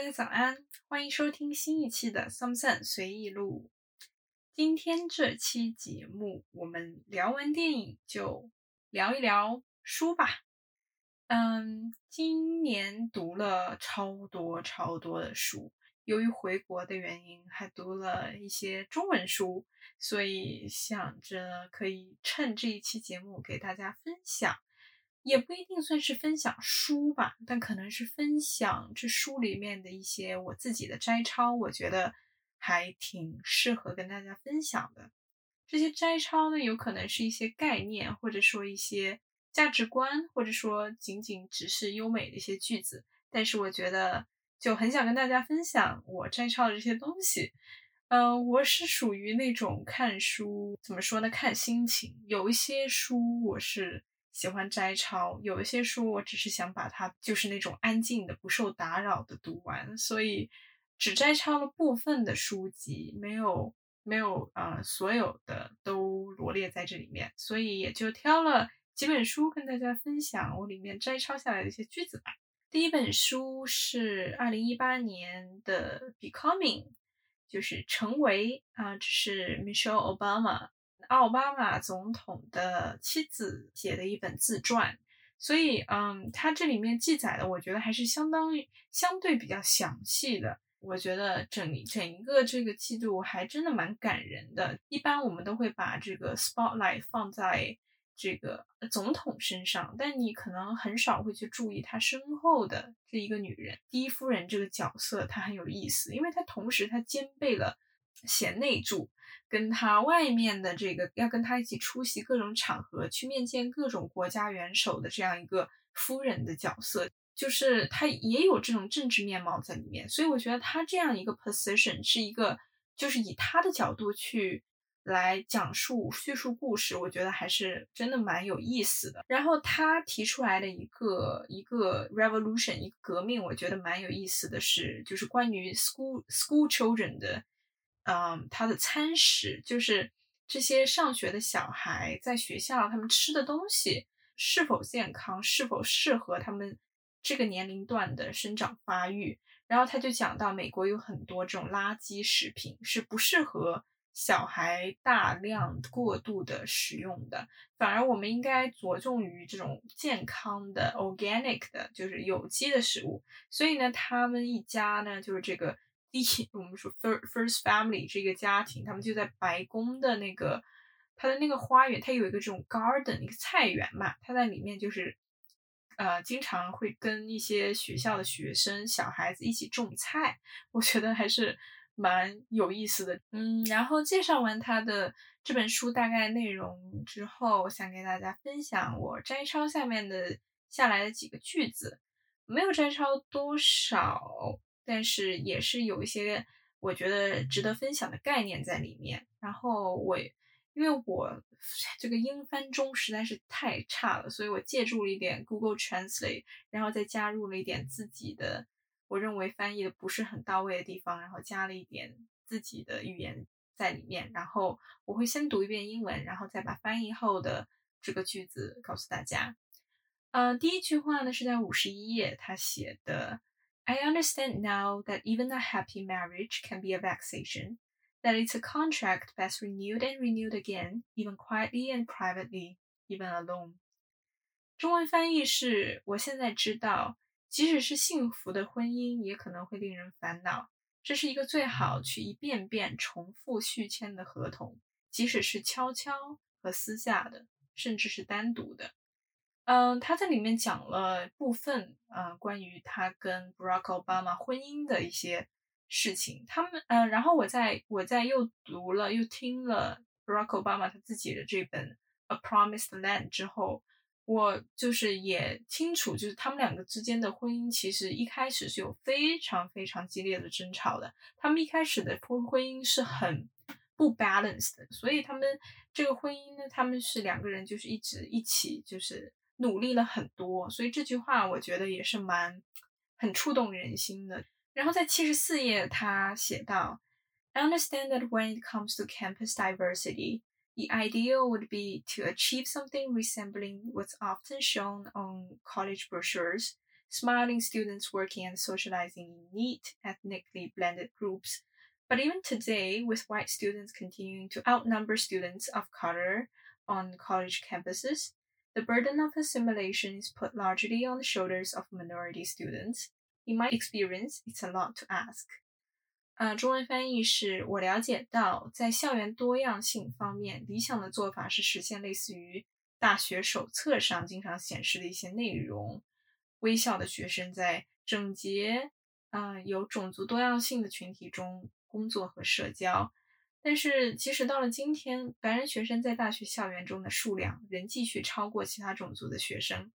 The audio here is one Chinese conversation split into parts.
大家早安，欢迎收听新一期的《Some Sun 随意录》。今天这期节目，我们聊完电影就聊一聊书吧。嗯，今年读了超多超多的书，由于回国的原因，还读了一些中文书，所以想着可以趁这一期节目给大家分享。也不一定算是分享书吧，但可能是分享这书里面的一些我自己的摘抄，我觉得还挺适合跟大家分享的。这些摘抄呢，有可能是一些概念，或者说一些价值观，或者说仅仅只是优美的一些句子。但是我觉得就很想跟大家分享我摘抄的这些东西。嗯，我是属于那种看书怎么说呢？看心情，有一些书我是。喜欢摘抄，有一些书我只是想把它就是那种安静的、不受打扰的读完，所以只摘抄了部分的书籍，没有没有呃所有的都罗列在这里面，所以也就挑了几本书跟大家分享我里面摘抄下来的一些句子吧。第一本书是二零一八年的《Becoming》，就是成为啊，这是 Michelle Obama。奥巴马总统的妻子写的一本自传，所以，嗯，他这里面记载的，我觉得还是相当相对比较详细的。我觉得整整一个这个季度还真的蛮感人的。一般我们都会把这个 spotlight 放在这个总统身上，但你可能很少会去注意他身后的这一个女人，第一夫人这个角色，她很有意思，因为她同时她兼备了贤内助。跟他外面的这个要跟他一起出席各种场合，去面见各种国家元首的这样一个夫人的角色，就是他也有这种政治面貌在里面。所以我觉得他这样一个 position 是一个，就是以他的角度去来讲述叙述故事，我觉得还是真的蛮有意思的。然后他提出来的一个一个 revolution 一个革命，我觉得蛮有意思的是，就是关于 school school children 的。嗯，他的餐食就是这些上学的小孩在学校他们吃的东西是否健康，是否适合他们这个年龄段的生长发育。然后他就讲到，美国有很多这种垃圾食品是不适合小孩大量过度的食用的，反而我们应该着重于这种健康的 organic 的，就是有机的食物。所以呢，他们一家呢，就是这个。第一，我们说 first first family 这个家庭，他们就在白宫的那个他的那个花园，他有一个这种 garden 一个菜园嘛，他在里面就是呃经常会跟一些学校的学生小孩子一起种菜，我觉得还是蛮有意思的。嗯，然后介绍完他的这本书大概内容之后，我想给大家分享我摘抄下面的下来的几个句子，没有摘抄多少。但是也是有一些我觉得值得分享的概念在里面。然后我因为我这个英翻中实在是太差了，所以我借助了一点 Google Translate，然后再加入了一点自己的我认为翻译的不是很到位的地方，然后加了一点自己的语言在里面。然后我会先读一遍英文，然后再把翻译后的这个句子告诉大家。呃，第一句话呢是在五十一页他写的。I understand now that even a happy marriage can be a vexation, that it's a contract best renewed and renewed again, even quietly and privately, even alone. 中文翻译是：我现在知道，即使是幸福的婚姻，也可能会令人烦恼。这是一个最好去一遍遍重复续签的合同，即使是悄悄和私下的，甚至是单独的。 嗯，他在里面讲了部分，嗯，关于他跟 Barack Obama 婚姻的一些事情。他们，嗯，然后我在我在又读了又听了 Barack Obama 他自己的这本 A Promised Land 之后，我就是也清楚，就是他们两个之间的婚姻其实一开始是有非常非常激烈的争吵的。他们一开始的婚婚姻是很不 balanced 的，所以他们这个婚姻呢，他们是两个人就是一直一起就是。努力了很多，所以这句话我觉得也是蛮很触动人心的。然后在七十四页，他写到：“I understand that when it comes to campus diversity, the ideal would be to achieve something resembling what's often shown on college brochures, smiling students working and socializing in neat, ethnically blended groups. But even today, with white students continuing to outnumber students of color on college campuses, the burden of assimilation is put largely on the shoulders of minority students. In my experience, it's a lot to ask. 呃，中文翻译是我了解到，在校园多样性方面，理想的做法是实现类似于大学手册上经常显示的一些内容。微笑的学生在整洁、啊有种族多样性的群体中工作和社交。但是，即使到了今天，白人学生在大学校园中的数量仍继续超过其他种族的学生。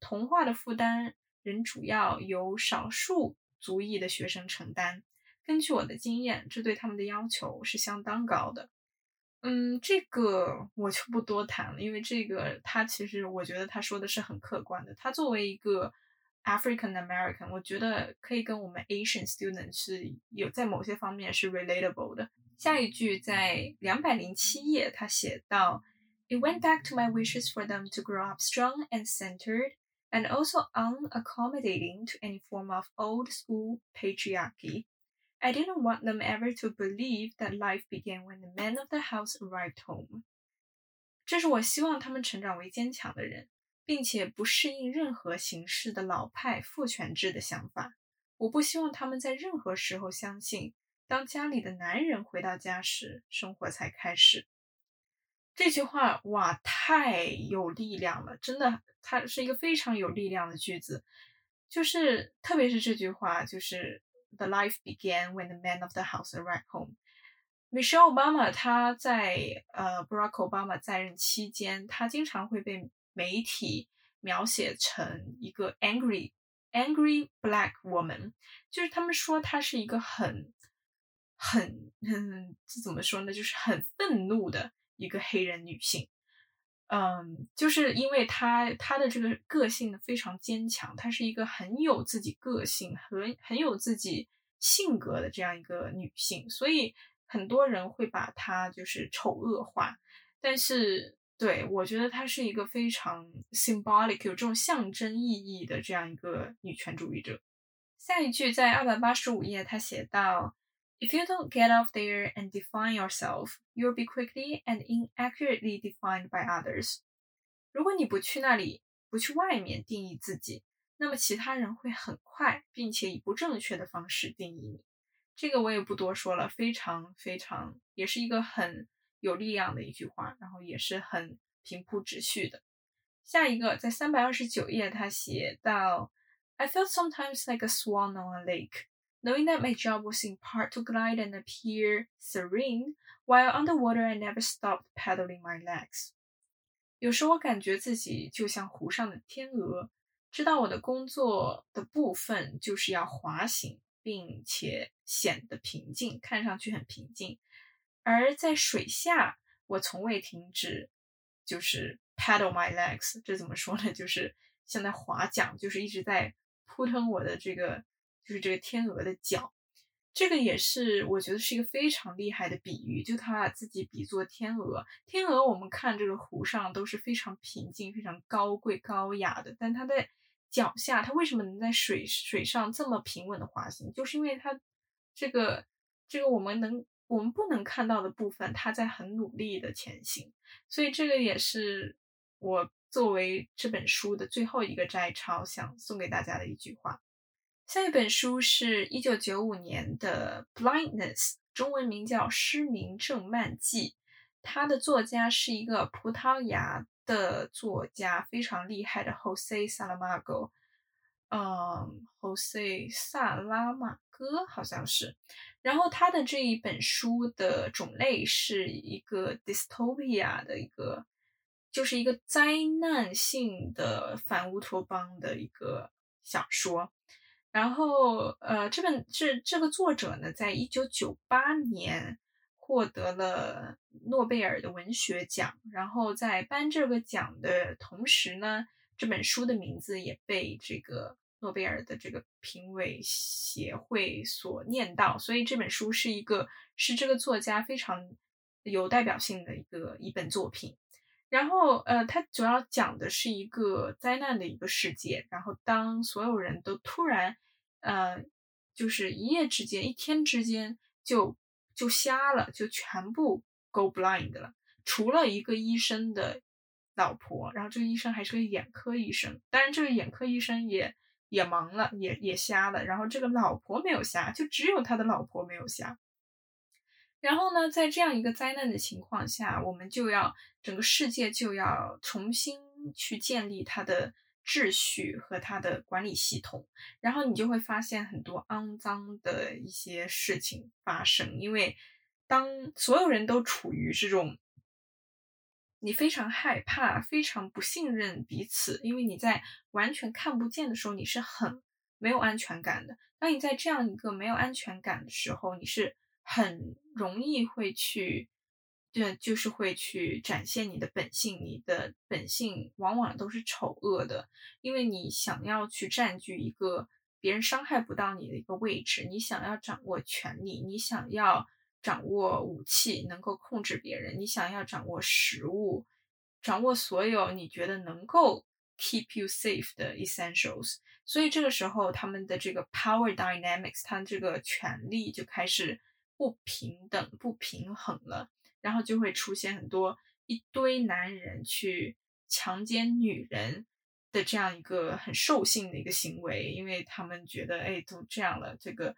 同化的负担仍主要由少数族裔的学生承担。根据我的经验，这对他们的要求是相当高的。嗯，这个我就不多谈了，因为这个他其实我觉得他说的是很客观的。他作为一个 African American，我觉得可以跟我们 Asian student 是有在某些方面是 relatable 的。下一句在两百零七页，他写到：“It went back to my wishes for them to grow up strong and centered, and also unaccommodating to any form of old school patriarchy.” I didn't want them ever to believe that life began when the man of the house arrived home。这是我希望他们成长为坚强的人，并且不适应任何形式的老派父权制的想法。我不希望他们在任何时候相信， 当家里的男人回到家时，生活才开始。这句话哇，太有力量了！真的，它是一个非常有力量的句子。就是特别是这句话，就是。The life began when the man of the house arrived home. Michelle Obama 她在呃 Barack Obama 在任期间，她经常会被媒体描写成一个 angry angry black woman，就是他们说她是一个很很嗯，这怎么说呢？就是很愤怒的一个黑人女性。嗯，就是因为她她的这个个性非常坚强，她是一个很有自己个性很很有自己性格的这样一个女性，所以很多人会把她就是丑恶化。但是对我觉得她是一个非常 symbolic 有这种象征意义的这样一个女权主义者。下一句在二百八十五页，他写到。If you don't get off there and define yourself, you'll be quickly and inaccurately defined by others. 如果你不去那里，不去外面定义自己，那么其他人会很快，并且以不正确的方式定义你。这个我也不多说了，非常非常，也是一个很有力量的一句话，然后也是很平铺直叙的。下一个，在三百二十九页，他写到：“I felt sometimes like a swan on a lake。” Knowing that my job was in part to glide and appear serene, while underwater I never stopped paddling my legs. 有时我感觉自己就像湖上的天鹅，知道我的工作的部分就是要滑行，并且显得平静，看上去很平静。而在水下，我从未停止，就是 paddle my legs。这怎么说呢？就是像在划桨，就是一直在扑腾我的这个就是这个天鹅的脚，这个也是我觉得是一个非常厉害的比喻，就他把自己比作天鹅。天鹅我们看这个湖上都是非常平静、非常高贵、高雅的，但它在脚下，它为什么能在水水上这么平稳的滑行？就是因为它这个这个我们能我们不能看到的部分，它在很努力的前行。所以这个也是我作为这本书的最后一个摘抄，想送给大家的一句话。下一本书是一九九五年的《Blindness》，中文名叫《失明症漫记》。它的作家是一个葡萄牙的作家，非常厉害的 Jose Saramago。嗯，Jose 萨拉马戈好像是。然后他的这一本书的种类是一个 dystopia 的一个，就是一个灾难性的反乌托邦的一个小说。然后，呃，这本这这个作者呢，在一九九八年获得了诺贝尔的文学奖。然后在颁这个奖的同时呢，这本书的名字也被这个诺贝尔的这个评委协会所念到。所以这本书是一个是这个作家非常有代表性的一个一本作品。然后呃，它主要讲的是一个灾难的一个世界，然后当所有人都突然呃，就是一夜之间、一天之间就就瞎了，就全部 go blind 了，除了一个医生的老婆，然后这个医生还是个眼科医生，当然这个眼科医生也也盲了，也也瞎了，然后这个老婆没有瞎，就只有他的老婆没有瞎。然后呢，在这样一个灾难的情况下，我们就要整个世界就要重新去建立它的秩序和它的管理系统。然后你就会发现很多肮脏的一些事情发生，因为当所有人都处于这种你非常害怕、非常不信任彼此，因为你在完全看不见的时候，你是很没有安全感的。当你在这样一个没有安全感的时候，你是。很容易会去，对，就是会去展现你的本性。你的本性往往都是丑恶的，因为你想要去占据一个别人伤害不到你的一个位置，你想要掌握权力，你想要掌握武器，能够控制别人，你想要掌握食物，掌握所有你觉得能够 keep you safe 的 essentials。所以这个时候，他们的这个 power dynamics，他这个权力就开始。不平等、不平衡了，然后就会出现很多一堆男人去强奸女人的这样一个很兽性的一个行为，因为他们觉得，哎，都这样了，这个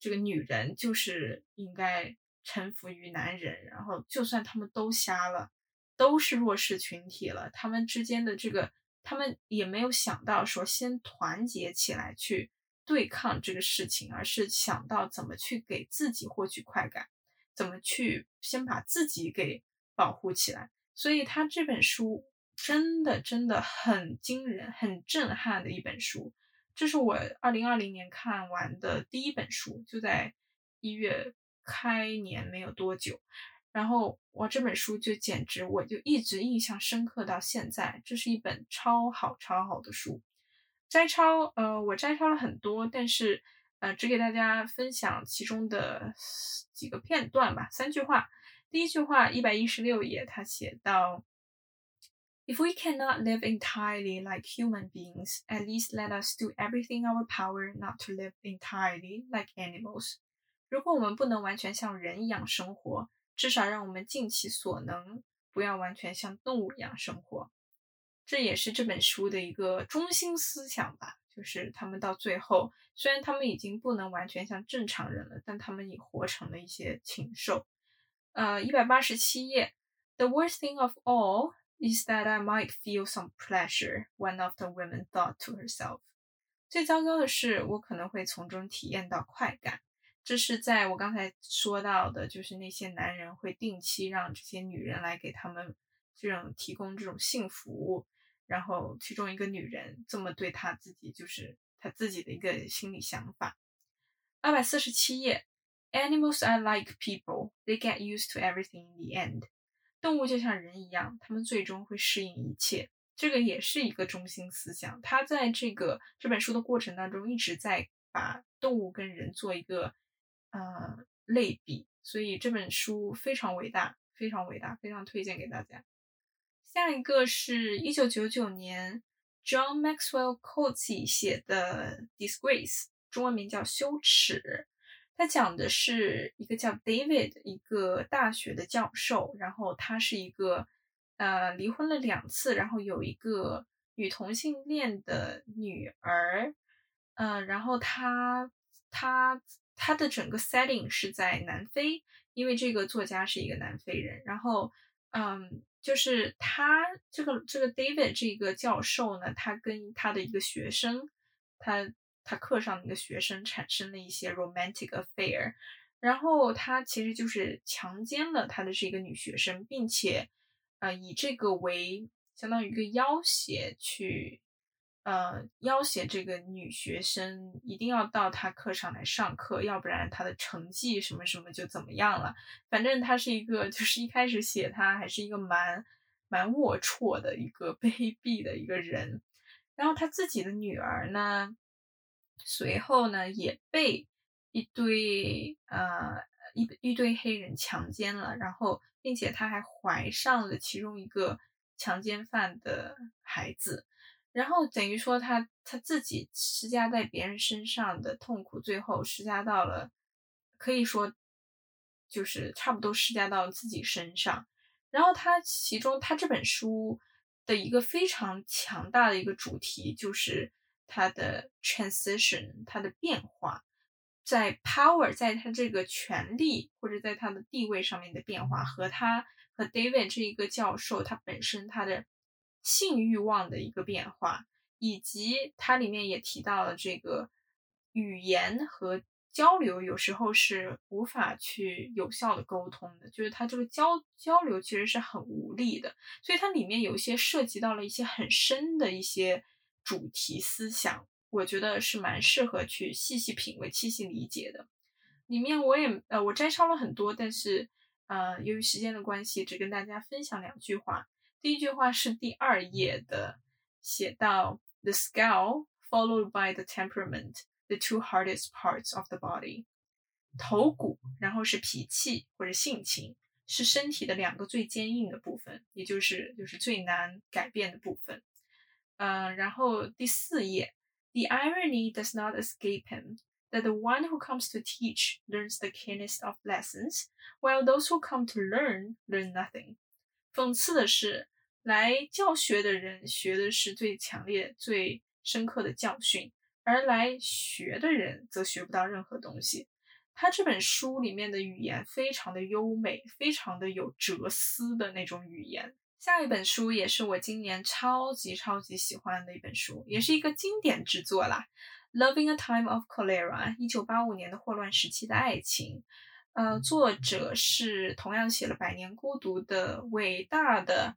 这个女人就是应该臣服于男人，然后就算他们都瞎了，都是弱势群体了，他们之间的这个，他们也没有想到说先团结起来去。对抗这个事情，而是想到怎么去给自己获取快感，怎么去先把自己给保护起来。所以他这本书真的真的很惊人、很震撼的一本书。这是我二零二零年看完的第一本书，就在一月开年没有多久。然后我这本书就简直我就一直印象深刻到现在。这是一本超好超好的书。摘抄，呃，我摘抄了很多，但是，呃，只给大家分享其中的几个片段吧。三句话，第一句话，一百一十六页，他写到：“If we cannot live entirely like human beings, at least let us do everything our power not to live entirely like animals。”如果我们不能完全像人一样生活，至少让我们尽其所能，不要完全像动物一样生活。这也是这本书的一个中心思想吧，就是他们到最后，虽然他们已经不能完全像正常人了，但他们也活成了一些禽兽。呃，一百八十七页，The worst thing of all is that I might feel some pleasure. One of the women thought to herself. 最糟糕的是，我可能会从中体验到快感。这是在我刚才说到的，就是那些男人会定期让这些女人来给他们这种提供这种性服务。然后，其中一个女人这么对她自己，就是她自己的一个心理想法。二百四十七页，Animals are like people; they get used to everything in the end. 动物就像人一样，他们最终会适应一切。这个也是一个中心思想。他在这个这本书的过程当中，一直在把动物跟人做一个呃类比，所以这本书非常伟大，非常伟大，非常推荐给大家。下一个是一九九九年 John Maxwell Coetzee 写的《Disgrace》，中文名叫《羞耻》。他讲的是一个叫 David 一个大学的教授，然后他是一个呃离婚了两次，然后有一个女同性恋的女儿，嗯，然后他他他的整个 setting 是在南非，因为这个作家是一个南非人，然后嗯。就是他这个这个 David 这个教授呢，他跟他的一个学生，他他课上的一个学生产生了一些 romantic affair，然后他其实就是强奸了他的这个女学生，并且呃以这个为相当于一个要挟去。呃，要挟这个女学生一定要到他课上来上课，要不然她的成绩什么什么就怎么样了。反正他是一个，就是一开始写他还是一个蛮蛮龌龊的一个 卑鄙的一个人。然后他自己的女儿呢，随后呢也被一堆呃一一堆黑人强奸了，然后并且他还怀上了其中一个强奸犯的孩子，然后等于说他他自己施加在别人身上的痛苦，最后施加到了，可以说就是差不多施加到自己身上。然后他其中他这本书的一个非常强大的一个主题就是他的 transition，他的变化。在 power，在他这个权力或者在他的地位上面的变化，和他和 David 这一个教授他本身他的性欲望的一个变化，以及它里面也提到了这个语言和交流有时候是无法去有效的沟通的，就是它这个交交流其实是很无力的，所以它里面有一些涉及到了一些很深的一些主题思想。我觉得是蛮适合去细细品味、细细理解的。里面我也呃，我摘抄了很多，但是呃，由于时间的关系，只跟大家分享两句话。第一句话是第二页的，写到 “the skull followed by the temperament, the two hardest parts of the body”，头骨，然后是脾气或者性情，是身体的两个最坚硬的部分，也就是就是最难改变的部分。嗯，然后第四页。The irony does not escape him that the one who comes to teach learns the keenest of lessons, while those who come to learn learn nothing. 讽刺的是， 来教学的人学的是最强烈、最深刻的教训，而来学的人则学不到任何东西。他这本书里面的语言非常的优美，非常的有哲思的那种语言。下一本书也是我今年超级超级喜欢的一本书，也是一个经典之作啦，《Loving a Time of Cholera》，一九八五年的霍乱时期的爱情。呃，作者是同样写了《百年孤独》的伟大的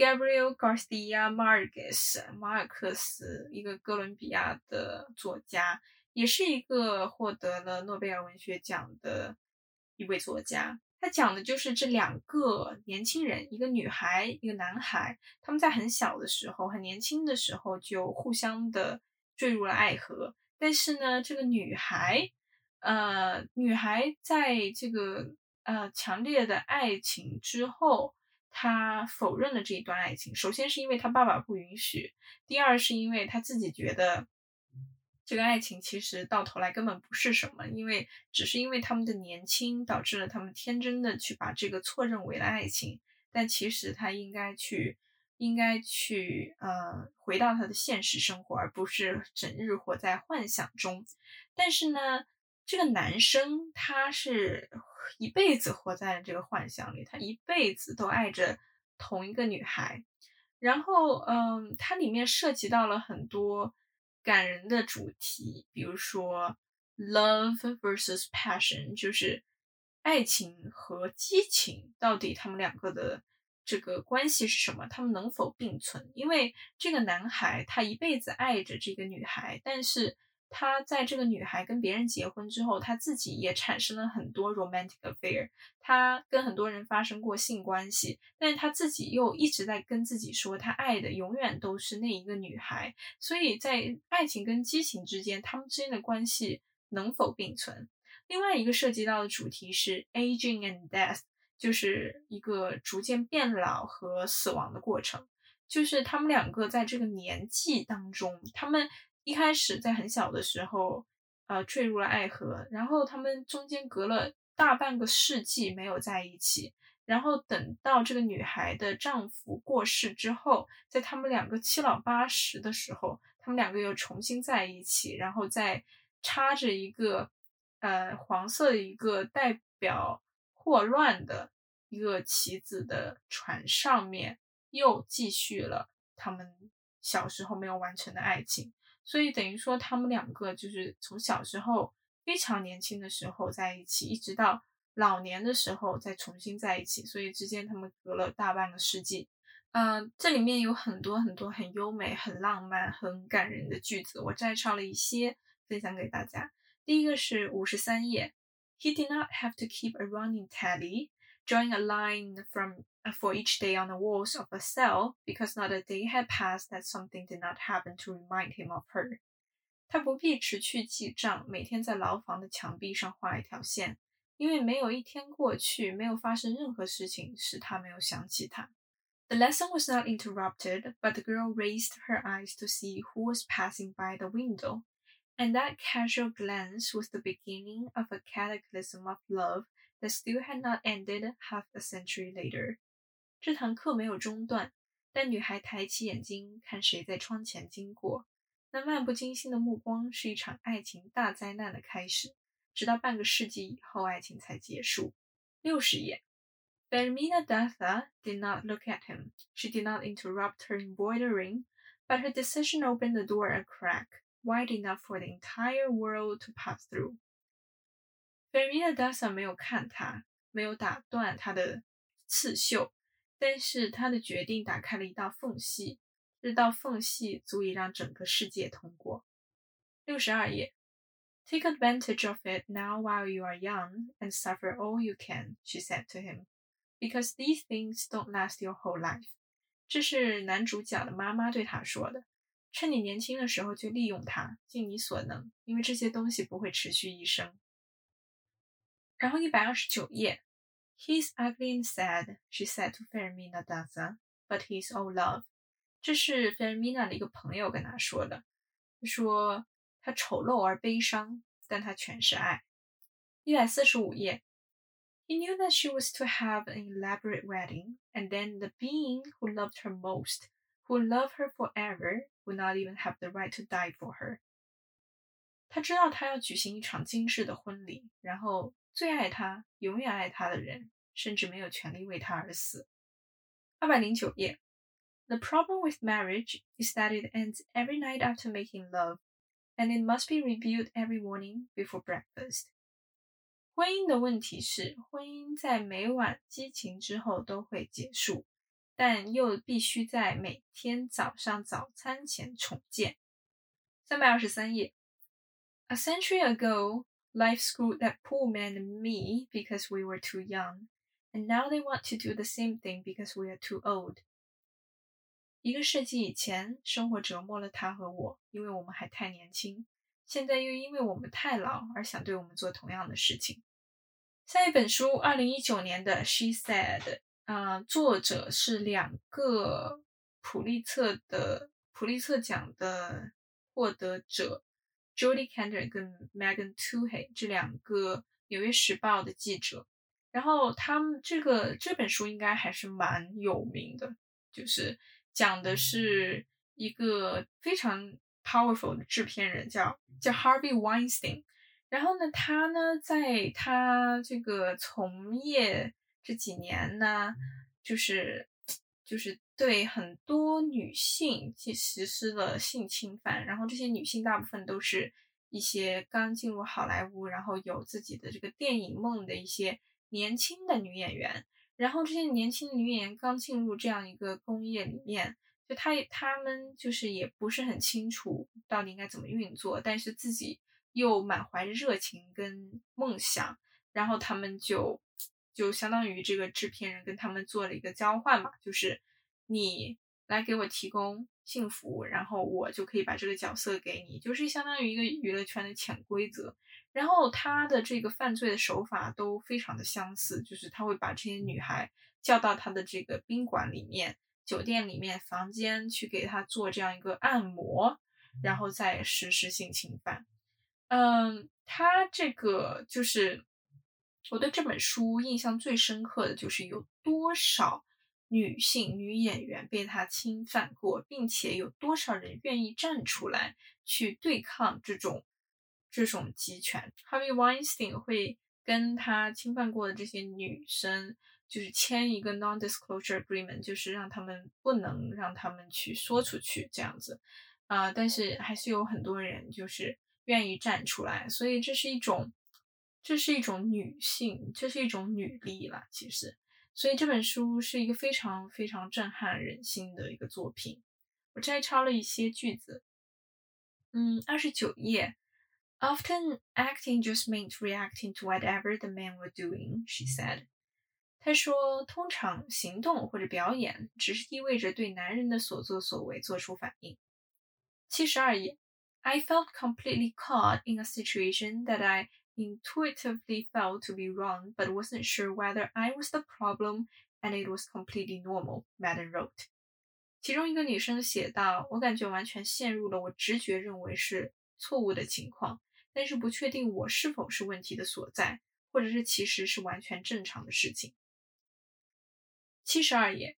Gabriel Garcia Marquez，马尔克斯，一个哥伦比亚的作家，也是一个获得了诺贝尔文学奖的一位作家。他讲的就是这两个年轻人，一个女孩，一个男孩，他们在很小的时候，很年轻的时候就互相的坠入了爱河。但是呢，这个女孩，呃，女孩在这个呃强烈的爱情之后，他否认了这一段爱情。首先是因为他爸爸不允许，第二是因为他自己觉得。这个爱情其实到头来根本不是什么，因为只是因为他们的年轻导致了他们天真的去把这个错认为了爱情，但其实他应该去，应该去，呃，回到他的现实生活，而不是整日活在幻想中。但是呢，这个男生他是一辈子活在这个幻想里，他一辈子都爱着同一个女孩，然后，嗯，它里面涉及到了很多。感人的主题，比如说 love versus passion，就是爱情和激情到底他们两个的这个关系是什么？他们能否并存？因为这个男孩他一辈子爱着这个女孩，但是。他在这个女孩跟别人结婚之后，他自己也产生了很多 romantic affair。他跟很多人发生过性关系，但是他自己又一直在跟自己说，他爱的永远都是那一个女孩。所以在爱情跟激情之间，他们之间的关系能否并存？另外一个涉及到的主题是 aging and death，就是一个逐渐变老和死亡的过程。就是他们两个在这个年纪当中，他们。一开始在很小的时候，呃，坠入了爱河，然后他们中间隔了大半个世纪没有在一起，然后等到这个女孩的丈夫过世之后，在他们两个七老八十的时候，他们两个又重新在一起，然后在插着一个呃黄色的一个代表霍乱的一个棋子的船上面，又继续了他们小时候没有完成的爱情。所以等于说，他们两个就是从小时候非常年轻的时候在一起，一直到老年的时候再重新在一起，所以之间他们隔了大半个世纪。嗯，这里面有很多很多很优美、很浪漫、很感人的句子，我摘抄了一些分享给大家。第一个是五十三页，He did not have to keep a running tally, drawing a line from for each day on the walls of a cell because not a day had passed that something did not happen to remind him of her。他不必持续记账，每天在牢房的墙壁上画一条线，因为没有一天过去没有发生任何事情使他没有想起他。 The lesson was not interrupted, but the girl raised her eyes to see who was passing by the window, and that casual glance was the beginning of a cataclysm of love that still had not ended half a century later. 这堂课没有中断，但女孩抬起眼睛看谁在窗前经过。那漫不经心的目光是一场爱情大灾难的开始，直到半个世纪以后，爱情才结束。六十页。Fermina Daza did not look at him. She did not interrupt her embroidering, but her decision opened the door a crack, wide enough for the entire world to pass through. F e r m i a Dasa 没有看他，没有打断他的刺绣，但是他的决定打开了一道缝隙，这道缝隙足以让整个世界通过。六十二页。Take advantage of it now while you are young and suffer all you can, she said to him because these things don't last your whole life。这是男主角的妈妈对他说的。趁你年轻的时候就利用它，尽你所能，因为这些东西不会持续一生。然后一百二十九页，He's ugly and sad, she said to Fermina Daza, but he's all love。这是 Fermina 的一个朋友跟他说的，说他丑陋而悲伤，但他全是爱。一百四十五页 he knew that she was to have an elaborate wedding, and then the being who loved her most, who would love her forever, would not even have the right to die for her. 他知道他要举行一场惊世的婚礼，然后 最爱他、永远爱他的人，甚至没有权利为他而死。二百零九页。The problem with marriage is that it ends every night after making love, and it must be reviewed every morning before breakfast. 婚姻的问题是，婚姻在每晚激情之后都会结束，但又必须在每天早上早餐前重建。三百二十三页。A century ago, life screwed that poor man and me because we were too young, and now they want to do the same thing because we are too old. 一个世纪以前，生活折磨了他和我，因为我们还太年轻；现在又因为我们太老而想对我们做同样的事情。下一本书，二零一九年的《She Said》，啊，作者是两个普利策的普利策奖的获得者 Jody Cantor 跟 Megan Twohey 这两个《纽约时报》的记者。然后他们这个这本书应该还是蛮有名的，就是讲的是一个非常 powerful 的制片人，叫叫 Harvey Weinstein。然后呢，他呢，在他这个从业这几年呢，就是就是对很多女性去实施了性侵犯。然后这些女性大部分都是一些刚进入好莱坞，然后有自己的这个电影梦的一些年轻的女演员。然后这些年轻的女演员刚进入这样一个工业里面，就她她们就是也不是很清楚到底应该怎么运作，但是自己。又满怀热情跟梦想，然后他们就就相当于这个制片人跟他们做了一个交换嘛，就是你来给我提供幸福，然后我就可以把这个角色给你，就是相当于一个娱乐圈的潜规则。然后他的这个犯罪的手法都非常的相似，就是他会把这些女孩叫到他的这个宾馆里面、酒店里面房间去给他做这样一个按摩，然后再实施性侵犯。嗯，他这个就是我对这本书印象最深刻的就是有多少女性女演员被他侵犯过，并且有多少人愿意站出来去对抗这种这种集权。Harvey Weinstein 会跟他侵犯过的这些女生，就是签一个 non-disclosure agreement，就是让他们不能让他们去说出去这样子啊。但是还是有很多人就是。愿意站出来，所以这是一种，这是一种女性，这是一种女力了。其实，所以这本书是一个非常非常震撼人心的一个作品。我摘抄了一些句子，嗯，二十九页。Often acting just means reacting to whatever the men were doing, she said. 她说，通常行动或者表演只是意味着对男人的所作所为做出反应。七十二页。I felt completely caught in a situation that I intuitively felt to be wrong, but wasn't sure whether I was the problem and it was completely normal. Madden wrote. 其中一个女生写道：“我感觉完全陷入了我直觉认为是错误的情况，但是不确定我是否是问题的所在，或者是其实是完全正常的事情。”七十二页。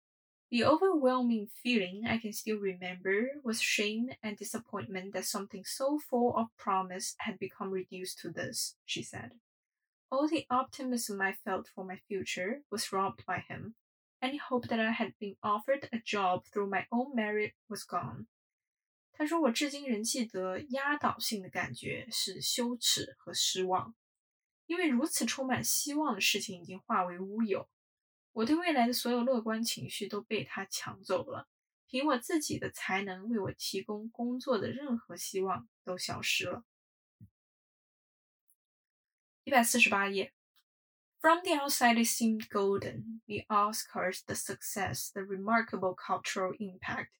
The overwhelming feeling I can still remember was shame and disappointment that something so full of promise had become reduced to this, she said. All the optimism I felt for my future was robbed by him. Any hope that I had been offered a job through my own merit was gone. 他说：“我至今仍记得压倒性的感觉是羞耻和失望，因为如此充满希望的事情已经化为乌有。 我对未来的所有乐观情绪都被他抢走了，凭我自己的才能为我提供工作的任何希望都消失了。一百四十八页。From the outside, it seemed golden the Oscars, the success, the remarkable cultural impact.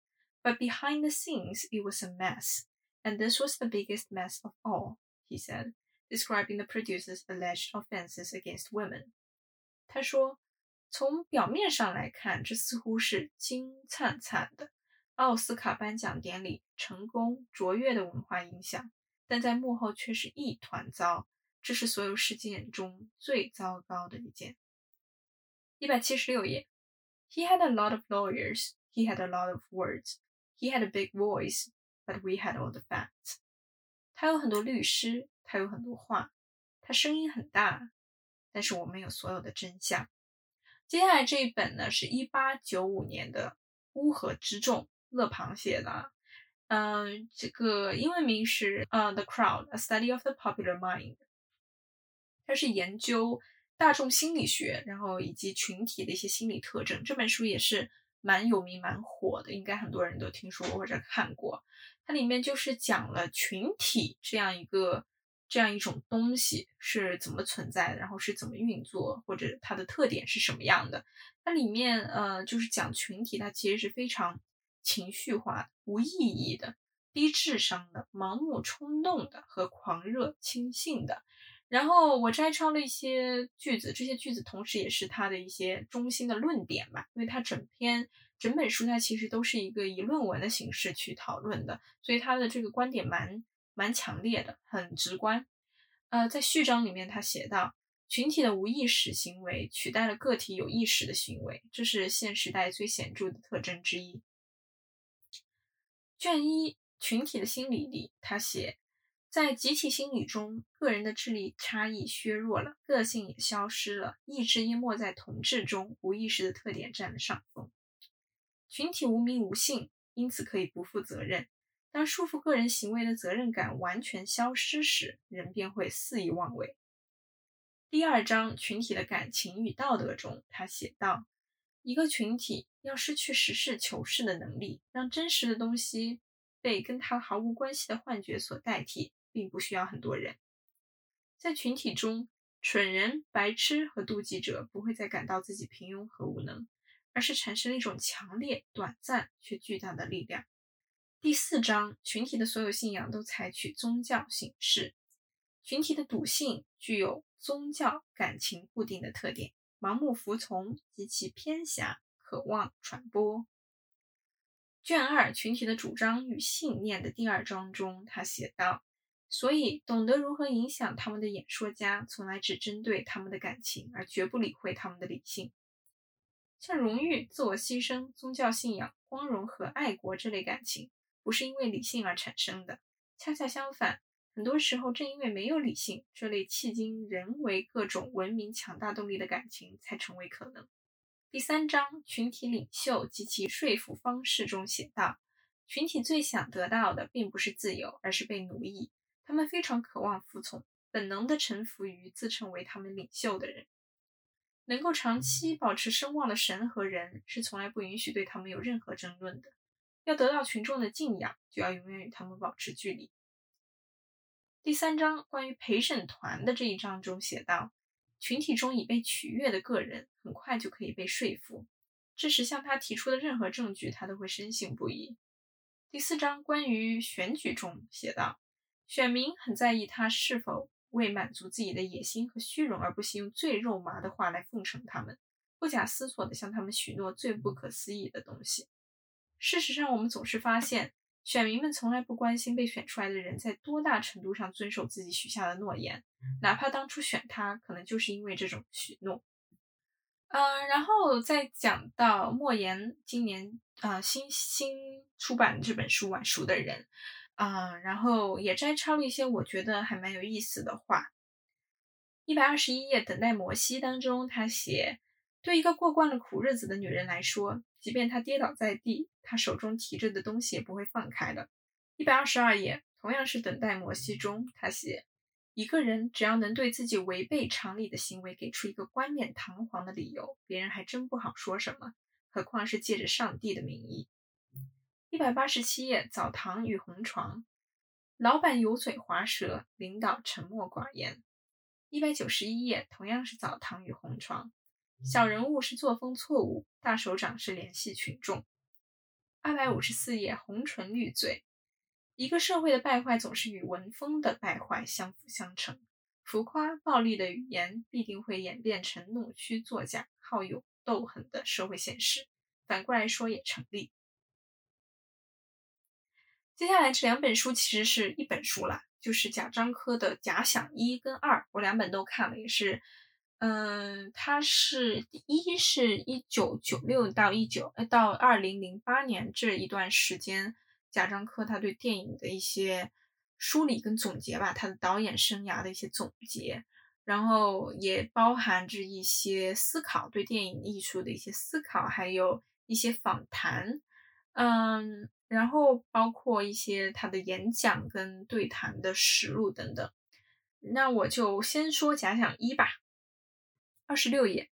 But behind the scenes, it was a mess. And this was the biggest mess of all, he said, describing the producer's alleged offenses against women. 他说， 从表面上来看，这似乎是金灿灿的奥斯卡颁奖典礼成功卓越的文化影响，但在幕后却是一团糟。这是所有事件中最糟糕的一件。一百七十六页。He had a lot of lawyers. He had a lot of words. He had a big voice, but we had all the facts. 他有很多律师，他有很多话，他声音很大，但是我们有所有的真相。接下来这一本呢，是一八九五年的《乌合之众》，勒庞写的。嗯，这个英文名是呃，《The Crowd: A Study of the Popular Mind》。它是研究大众心理学，然后以及群体的一些心理特征。这本书也是蛮有名、蛮火的，应该很多人都听说过或者看过。它里面就是讲了群体这样一个。这样一种东西是怎么存在的，然后是怎么运作，或者它的特点是什么样的？它里面呃，就是讲群体，它其实是非常情绪化、无意义的、低智商的、盲目冲动的和狂热轻信的。然后我摘抄了一些句子，这些句子同时也是他的一些中心的论点吧，因为他整篇整本书它其实都是一个以论文的形式去讨论的，所以他的这个观点蛮。蛮强烈的，很直观。呃，在序章里面，他写到，群体的无意识行为取代了个体有意识的行为，这是现时代最显著的特征之一。卷一，群体的心理里，他写，在集体心理中，个人的智力差异削弱了，个性也消失了，意志淹没在统治中，无意识的特点占了上风。群体无名无姓，因此可以不负责任。当束缚个人行为的责任感完全消失时，人便会肆意妄为。第二章群体的感情与道德中，他写道：一个群体要失去实事求是的能力，让真实的东西被跟他毫无关系的幻觉所代替，并不需要很多人。在群体中，蠢人、白痴和妒忌者不会再感到自己平庸和无能，而是产生了一种强烈、短暂却巨大的力量。第四章，群体的所有信仰都采取宗教形式。群体的笃信具有宗教感情固定的特点，盲目服从及其偏狭，渴望传播。卷二，群体的主张与信念的第二章中，他写道：所以，懂得如何影响他们的演说家，从来只针对他们的感情，而绝不理会他们的理性。像荣誉、自我牺牲、宗教信仰、光荣和爱国这类感情。不是因为理性而产生的，恰恰相反，很多时候正因为没有理性，这类迄今人为各种文明强大动力的感情才成为可能。第三章群体领袖及其说服方式中写道：群体最想得到的并不是自由，而是被奴役。他们非常渴望服从，本能地臣服于自称为他们领袖的人。能够长期保持声望的神和人，是从来不允许对他们有任何争论的。要得到群众的敬仰，就要永远与他们保持距离。第三章关于陪审团的这一章中写道：群体中已被取悦的个人，很快就可以被说服，这时向他提出的任何证据，他都会深信不疑。第四章关于选举中写道：选民很在意他是否为满足自己的野心和虚荣而不惜用最肉麻的话来奉承他们。不假思索地向他们许诺最不可思议的东西。事实上，我们总是发现，选民们从来不关心被选出来的人在多大程度上遵守自己许下的诺言，哪怕当初选他，可能就是因为这种许诺。嗯，然后再讲到莫言今年啊新新出版的这本书《晚熟的人》，啊，然后也摘抄了一些我觉得还蛮有意思的话。一百二十一页，等待摩西当中，他写：对一个过惯了苦日子的女人来说。即便他跌倒在地，他手中提着的东西也不会放开的。一百二十二页，同样是等待摩西中，他写：一个人只要能对自己违背常理的行为给出一个冠冕堂皇的理由，别人还真不好说什么，何况是借着上帝的名义。一百八十七页，澡堂与红床，老板油嘴滑舌，领导沉默寡言。一百九十一页，同样是澡堂与红床。小人物是作风错误，大首长是联系群众。二百五十四页，红唇绿嘴。一个社会的败坏总是与文风的败坏相辅相成。浮夸暴力的语言必定会演变成弄虚作假、好勇斗狠的社会现实。反过来说也成立。接下来这两本书其实是一本书啦，就是贾樟柯的《假想一》跟二，我两本都看了，也是。嗯，它是一是一九九六到一九呃到二零零八年这一段时间，贾樟柯他对电影的一些梳理跟总结吧，他的导演生涯的一些总结，然后也包含着一些思考，对电影艺术的一些思考，还有一些访谈，嗯，然后包括一些他的演讲跟对谈的实录等等。那我就先说假想一吧。二十六页，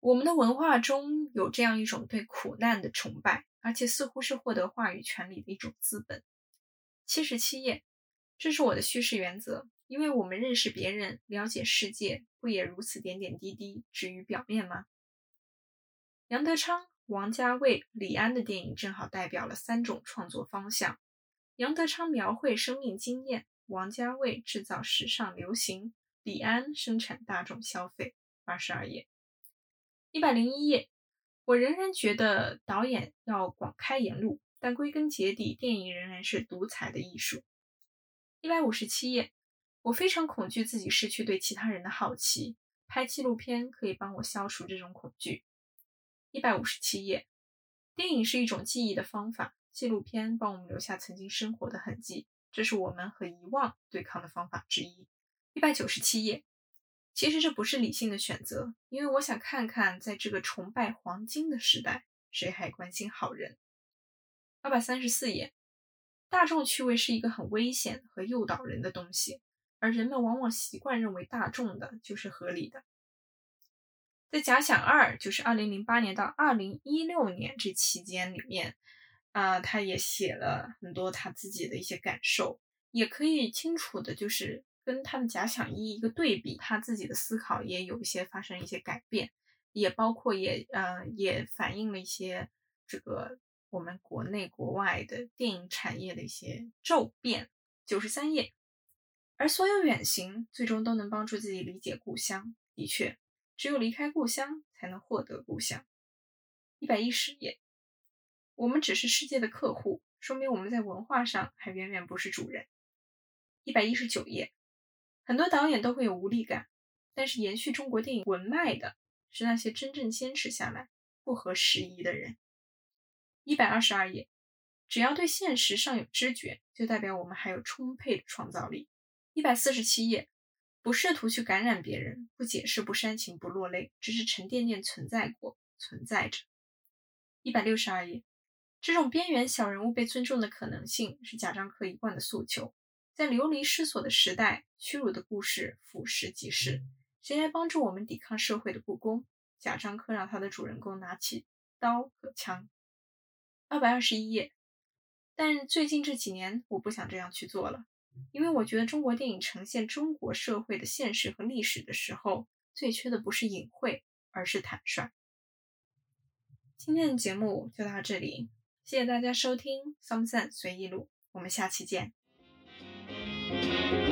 我们的文化中有这样一种对苦难的崇拜，而且似乎是获得话语权利的一种资本。七十七页，这是我的叙事原则，因为我们认识别人、了解世界，不也如此点点滴滴止于表面吗？杨德昌、王家卫、李安的电影正好代表了三种创作方向：杨德昌描绘生命经验，王家卫制造时尚流行，李安生产大众消费。二十二页，一百零一页，我仍然觉得导演要广开言路，但归根结底，电影仍然是独裁的艺术。一百五十七页，我非常恐惧自己失去对其他人的好奇，拍纪录片可以帮我消除这种恐惧。一百五十七页，电影是一种记忆的方法，纪录片帮我们留下曾经生活的痕迹，这是我们和遗忘对抗的方法之一。一百九十七页。其实这不是理性的选择，因为我想看看，在这个崇拜黄金的时代，谁还关心好人。二百三十四页，大众趣味是一个很危险和诱导人的东西，而人们往往习惯认为大众的就是合理的。在假想二，就是二零零八年到二零一六年这期间里面，啊，他也写了很多他自己的一些感受，也可以清楚的就是。跟他的假想一一个对比，他自己的思考也有一些发生一些改变，也包括也呃也反映了一些这个我们国内国外的电影产业的一些骤变。九十三页，而所有远行最终都能帮助自己理解故乡。的确，只有离开故乡，才能获得故乡。一百一十页，我们只是世界的客户，说明我们在文化上还远远不是主人。一百一十九页。很多导演都会有无力感，但是延续中国电影文脉的是那些真正坚持下来、不合时宜的人。一百二十二页，只要对现实尚有知觉，就代表我们还有充沛的创造力。一百四十七页，不试图去感染别人，不解释，不煽情，不落泪，只是沉甸甸存在过，存在着。一百六十二页，这种边缘小人物被尊重的可能性是贾樟柯一贯的诉求。在流离失所的时代，屈辱的故事俯拾即是。谁来帮助我们抵抗社会的不公？贾樟柯让他的主人公拿起刀和枪。二百二十一页。但最近这几年，我不想这样去做了，因为我觉得中国电影呈现中国社会的现实和历史的时候，最缺的不是隐晦，而是坦率。今天的节目就到这里，谢谢大家收听《松散随意录》，我们下期见。Thank you.